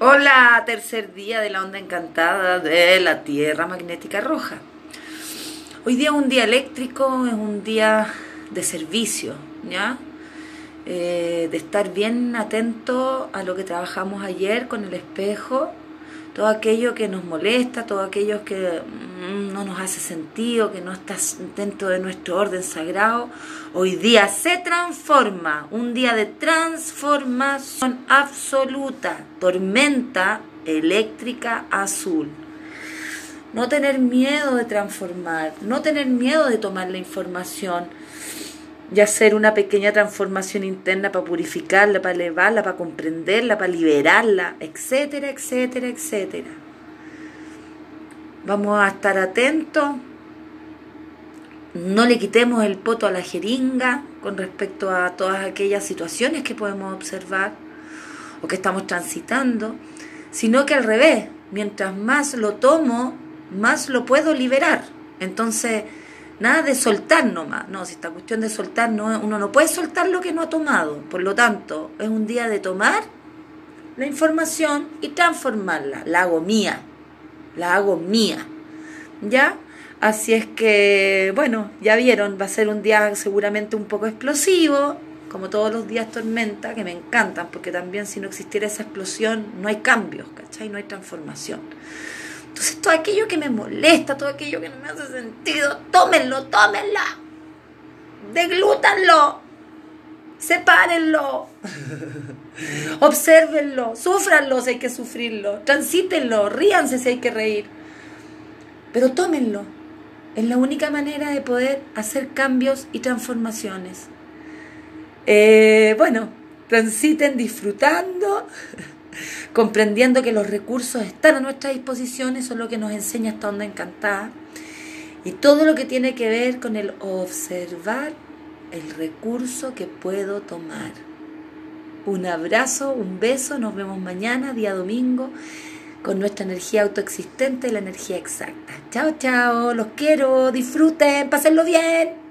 Hola, tercer día de la onda encantada de la Tierra Magnética Roja. Hoy día es un día eléctrico, es un día de servicio, ¿ya? Eh, de estar bien atento a lo que trabajamos ayer con el espejo, todo aquello que nos molesta, todo aquello que mm, no nos hace sentido, que no está dentro de nuestro orden sagrado, hoy día se transforma, un día de transformación absoluta, tormenta eléctrica azul. No tener miedo de transformar, no tener miedo de tomar la información, y hacer una pequeña transformación interna para purificarla, para elevarla, para comprenderla, para liberarla, etcétera, etcétera, etcétera. Vamos a estar atentos, no le quitemos el poto a la jeringa con respecto a todas aquellas situaciones que podemos observar o que estamos transitando, sino que al revés, mientras más lo tomo, más lo puedo liberar. Entonces, Nada de soltar nomás. No, si esta cuestión de soltar, no, uno no puede soltar lo que no ha tomado. Por lo tanto, es un día de tomar la información y transformarla. La hago mía. La hago mía. ¿Ya? Así es que, bueno, ya vieron, va a ser un día seguramente un poco explosivo, como todos los días tormenta, que me encantan, porque también si no existiera esa explosión no hay cambios, ¿cachai? No hay transformación. Entonces todo aquello que me molesta, todo aquello que no me hace sentido, tómenlo, tómenla. Deglútanlo. Sepárenlo. Obsérvenlo. Sufranlo si hay que sufrirlo. Transítenlo. Ríanse si hay que reír. Pero tómenlo. Es la única manera de poder hacer cambios y transformaciones. Eh, bueno, transiten disfrutando comprendiendo que los recursos están a nuestra disposición, eso es lo que nos enseña esta onda encantada, y todo lo que tiene que ver con el observar el recurso que puedo tomar. Un abrazo, un beso, nos vemos mañana, día domingo, con nuestra energía autoexistente la energía exacta. Chao, chao, los quiero, disfruten, pásenlo bien.